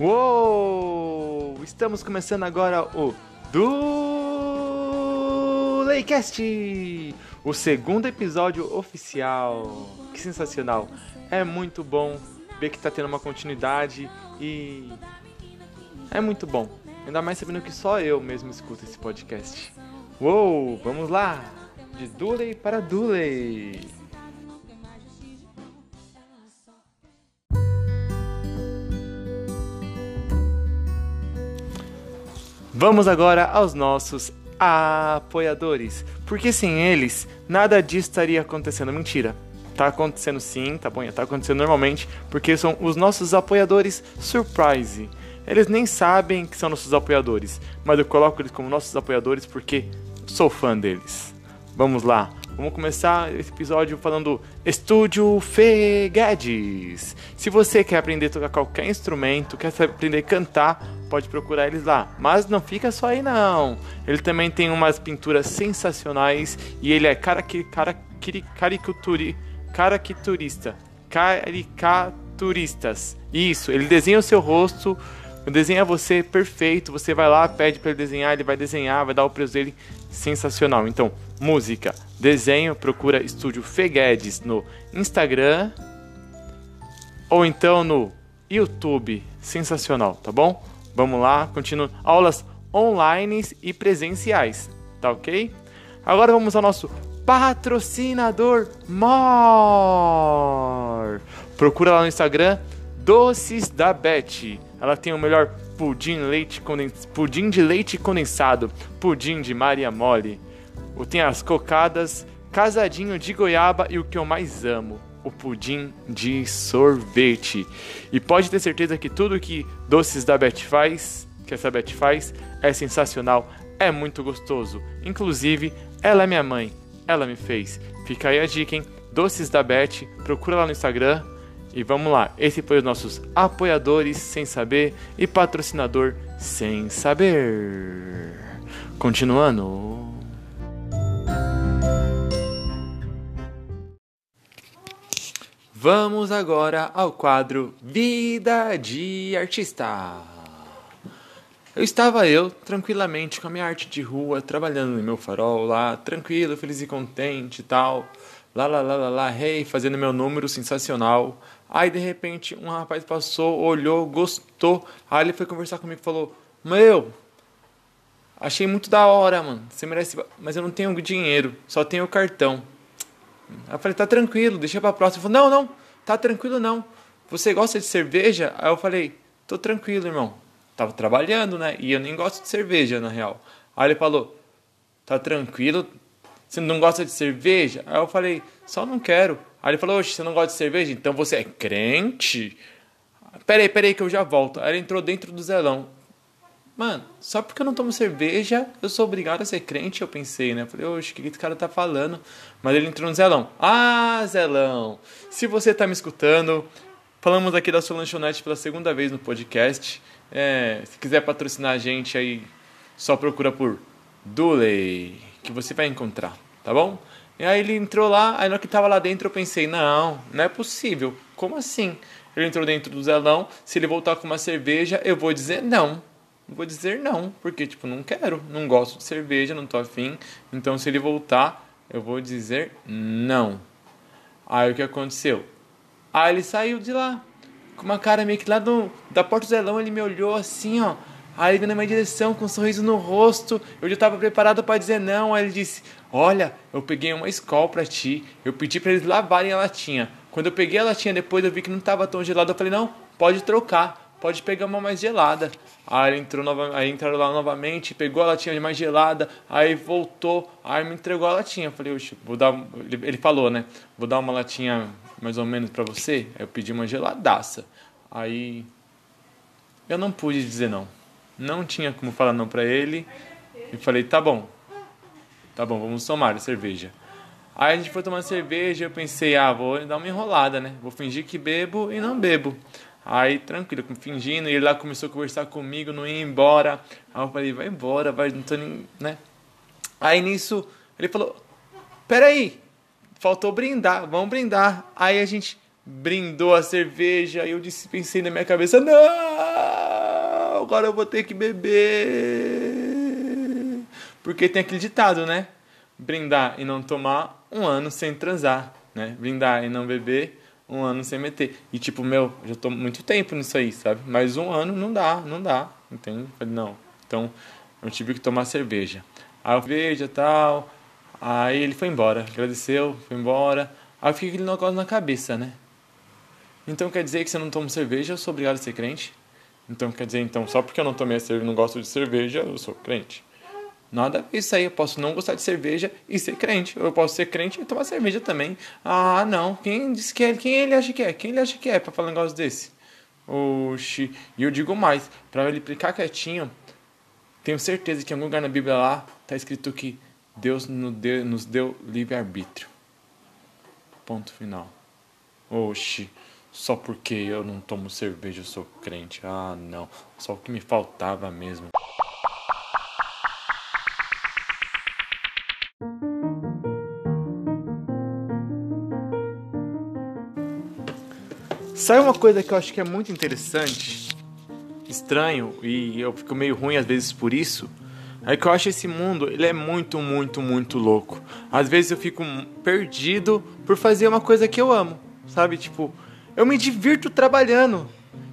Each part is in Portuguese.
Uou! Estamos começando agora o do o segundo episódio oficial. Que sensacional! É muito bom ver que tá tendo uma continuidade e é muito bom. Ainda mais sabendo que só eu mesmo escuto esse podcast. Uou, vamos lá! De Duley para Duley! Vamos agora aos nossos apoiadores, porque sem eles nada disso estaria acontecendo. Mentira, tá acontecendo sim, tá bom? Tá acontecendo normalmente, porque são os nossos apoiadores surprise. Eles nem sabem que são nossos apoiadores, mas eu coloco eles como nossos apoiadores porque sou fã deles. Vamos lá, vamos começar esse episódio falando Estúdio Feguedes. Se você quer aprender a tocar qualquer instrumento, quer aprender a cantar, pode procurar eles lá. Mas não fica só aí não. Ele também tem umas pinturas sensacionais e ele é cara, cara, caricaturi, caricaturista. Caricaturistas. Isso, ele desenha o seu rosto desenha você perfeito, você vai lá, pede para ele desenhar, ele vai desenhar, vai dar o preço dele sensacional. Então, música, desenho, procura Estúdio Feguedes no Instagram ou então no YouTube. Sensacional, tá bom? Vamos lá, continua aulas online e presenciais, tá ok? Agora vamos ao nosso patrocinador More. Procura lá no Instagram Doces da Beth. Ela tem o melhor pudim, leite condens... pudim de leite condensado, pudim de Maria Mole. Tem as cocadas, casadinho de goiaba e o que eu mais amo, o pudim de sorvete. E pode ter certeza que tudo que Doces da Beth faz, que essa Beth faz, é sensacional, é muito gostoso. Inclusive, ela é minha mãe, ela me fez. Fica aí a dica, hein? Doces da Beth, procura lá no Instagram, e vamos lá, esse foi os nossos apoiadores sem saber e patrocinador sem saber. Continuando. Vamos agora ao quadro Vida de Artista. Eu estava eu tranquilamente com a minha arte de rua, trabalhando no meu farol lá, tranquilo, feliz e contente e tal. Lá, lá, lá, lá, lá, hey, fazendo meu número sensacional. Aí de repente um rapaz passou, olhou, gostou. Aí ele foi conversar comigo e falou: Meu, achei muito da hora, mano. Você merece. Mas eu não tenho dinheiro, só tenho cartão. Aí eu falei: Tá tranquilo, deixa pra próxima. Ele falou: Não, não, tá tranquilo não. Você gosta de cerveja? Aí eu falei: Tô tranquilo, irmão. Tava trabalhando, né? E eu nem gosto de cerveja, na real. Aí ele falou: Tá tranquilo? Você não gosta de cerveja? Aí eu falei: Só não quero. Aí ele falou, oxe, você não gosta de cerveja? Então você é crente? Peraí, peraí que eu já volto. Aí ele entrou dentro do zelão. Mano, só porque eu não tomo cerveja, eu sou obrigado a ser crente, eu pensei, né? Falei, oxe, o que esse cara tá falando? Mas ele entrou no zelão. Ah, zelão! Se você tá me escutando, falamos aqui da sua lanchonete pela segunda vez no podcast. É, se quiser patrocinar a gente aí, só procura por Duley, que você vai encontrar, tá bom? E aí ele entrou lá, aí na hora que tava lá dentro eu pensei, não, não é possível. Como assim? Ele entrou dentro do zelão, se ele voltar com uma cerveja, eu vou dizer não. Vou dizer não, porque tipo, não quero, não gosto de cerveja, não tô afim. Então se ele voltar, eu vou dizer não. Aí o que aconteceu? Aí ele saiu de lá, com uma cara meio que lá do, da porta do zelão, ele me olhou assim, ó. Aí ele veio na minha direção com um sorriso no rosto. Eu já estava preparado para dizer não. Aí ele disse: Olha, eu peguei uma escola para ti. Eu pedi para eles lavarem a latinha. Quando eu peguei a latinha depois, eu vi que não estava tão gelada. Eu falei: Não, pode trocar. Pode pegar uma mais gelada. Aí entrou nova, aí entraram lá novamente, pegou a latinha mais gelada, aí voltou, aí me entregou a latinha. Eu falei, Oxe, vou dar. Ele falou, né? Vou dar uma latinha mais ou menos para você. Aí eu pedi uma geladaça. Aí eu não pude dizer não. Não tinha como falar não para ele. E falei, tá bom. Tá bom, vamos tomar cerveja. Aí a gente foi tomar cerveja, eu pensei, ah, vou dar uma enrolada, né? Vou fingir que bebo e não bebo. Aí, tranquilo, fingindo, e ele lá começou a conversar comigo, não ia embora. Aí eu falei, vai embora, vai, não tô nem, né? Aí nisso, ele falou, peraí, faltou brindar, vamos brindar. Aí a gente, brindou a cerveja e eu disse, pensei na minha cabeça, não, agora eu vou ter que beber. Porque tem aquele ditado, né? Brindar e não tomar, um ano sem transar, né? Brindar e não beber, um ano sem meter. E tipo, meu, já tô muito tempo nisso aí, sabe? Mas um ano não dá, não dá, entende? Não. Então, eu tive que tomar cerveja. Aí eu cerveja tal. Aí ele foi embora, agradeceu, foi embora. Aí eu fiquei aquele negócio na cabeça, né? Então quer dizer que se eu não tomo cerveja, eu sou obrigado a ser crente? Então quer dizer, então, só porque eu não tomei cerveja, não gosto de cerveja, eu sou crente? Nada isso aí, eu posso não gostar de cerveja e ser crente. Eu posso ser crente e tomar cerveja também. Ah, não. Quem disse que é? Quem ele acha que é? Quem ele acha que é para falar um negócio desse? Oxi. E eu digo mais, para ele ficar quietinho, tenho certeza que em algum lugar na Bíblia lá tá escrito que Deus nos deu, nos deu livre-arbítrio. Ponto final. Oxi. Só porque eu não tomo cerveja eu sou crente. Ah, não. Só o que me faltava mesmo. Sabe uma coisa que eu acho que é muito interessante, estranho, e eu fico meio ruim às vezes por isso? É que eu acho esse mundo, ele é muito, muito, muito louco. Às vezes eu fico perdido por fazer uma coisa que eu amo, sabe? Tipo, eu me divirto trabalhando.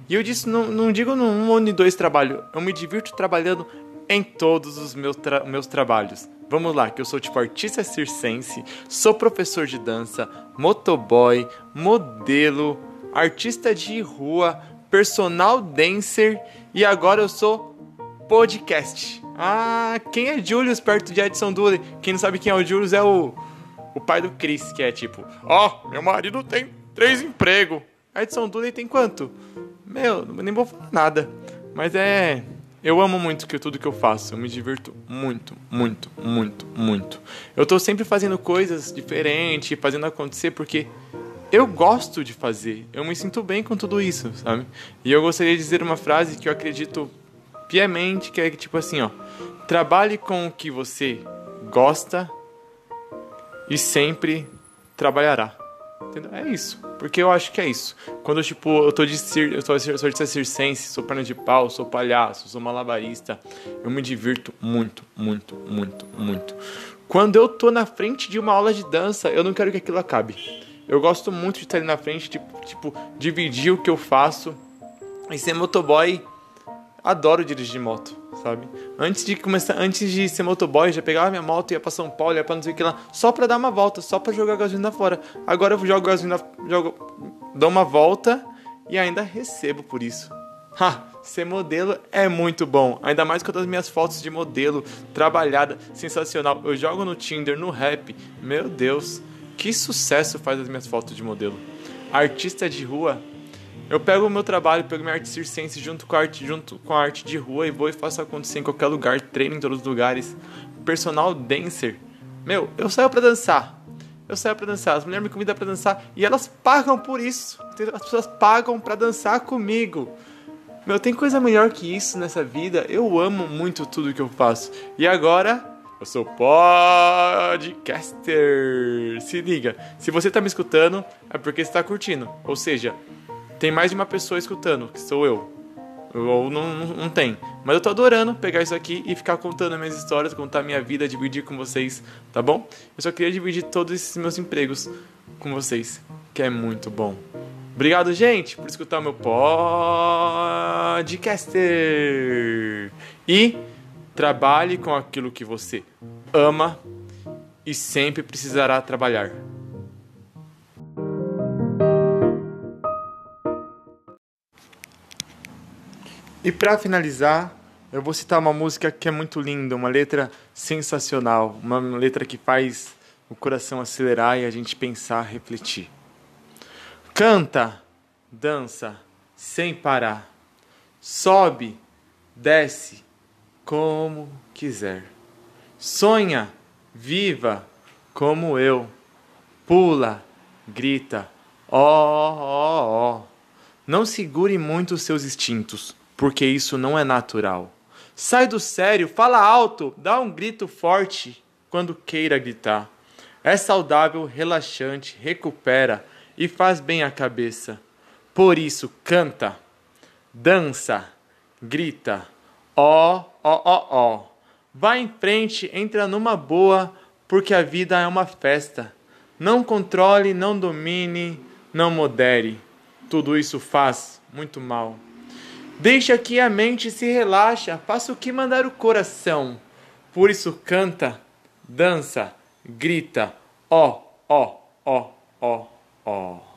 E eu disse, não, não digo num ano e dois trabalho, eu me divirto trabalhando em todos os meus, tra meus trabalhos. Vamos lá, que eu sou tipo artista circense, sou professor de dança, motoboy, modelo, artista de rua, personal dancer e agora eu sou podcast. Ah, quem é Julius perto de Edson Dooley? Quem não sabe quem é o Julius é o, o pai do Chris, que é tipo, ó, oh, meu marido tem três empregos. Edson Dooley tem quanto? Meu, nem vou falar nada. Mas é. Eu amo muito que tudo que eu faço. Eu me divirto muito, muito, muito, muito. Eu tô sempre fazendo coisas diferentes, fazendo acontecer porque eu gosto de fazer. Eu me sinto bem com tudo isso, sabe? E eu gostaria de dizer uma frase que eu acredito piamente, que é tipo assim, ó: trabalhe com o que você gosta e sempre trabalhará. Entendeu? É isso. Porque eu acho que é isso. Quando tipo, eu tô de cir eu sou de circense, sou perna de pau, sou palhaço, sou malabarista, eu me divirto muito, muito, muito, muito. Quando eu tô na frente de uma aula de dança, eu não quero que aquilo acabe. Eu gosto muito de estar ali na frente, tipo, tipo dividir o que eu faço. E ser motoboy, adoro dirigir moto sabe? Antes de começar, antes de ser motoboy, já pegava minha moto, ia para São Paulo, ia para não sei o que lá, só para dar uma volta, só para jogar gasolina fora. Agora eu jogo gasolina, jogo, dou uma volta e ainda recebo por isso. Ha, ser modelo é muito bom, ainda mais com as minhas fotos de modelo, trabalhada, sensacional. Eu jogo no Tinder, no Rap, meu Deus, que sucesso faz as minhas fotos de modelo. Artista de rua eu pego o meu trabalho, pego minha arte circense junto com a arte, junto com a arte de rua e vou e faço acontecer em qualquer lugar, treino em todos os lugares. Personal dancer. Meu, eu saio para dançar. Eu saio para dançar. As mulheres me convidam para dançar e elas pagam por isso. As pessoas pagam para dançar comigo. Meu, tem coisa melhor que isso nessa vida. Eu amo muito tudo que eu faço. E agora, eu sou podcaster. Se liga, se você tá me escutando, é porque você tá curtindo. Ou seja, tem mais de uma pessoa escutando, que sou eu. Ou não, não, tem. Mas eu tô adorando pegar isso aqui e ficar contando minhas histórias, contar minha vida, dividir com vocês, tá bom? Eu só queria dividir todos esses meus empregos com vocês, que é muito bom. Obrigado, gente, por escutar o meu podcaster. E trabalhe com aquilo que você ama e sempre precisará trabalhar. E para finalizar, eu vou citar uma música que é muito linda, uma letra sensacional, uma letra que faz o coração acelerar e a gente pensar, refletir. Canta, dança, sem parar. Sobe, desce, como quiser. Sonha, viva, como eu. Pula, grita, ó, ó, ó. Não segure muito os seus instintos porque isso não é natural. Sai do sério, fala alto, dá um grito forte quando queira gritar. É saudável, relaxante, recupera e faz bem à cabeça. Por isso, canta, dança, grita, ó, ó, ó, ó. Vá em frente, entra numa boa, porque a vida é uma festa. Não controle, não domine, não modere. Tudo isso faz muito mal. Deixa que a mente se relaxa, faça o que mandar o coração. Por isso canta, dança, grita, ó, ó, ó, ó, ó.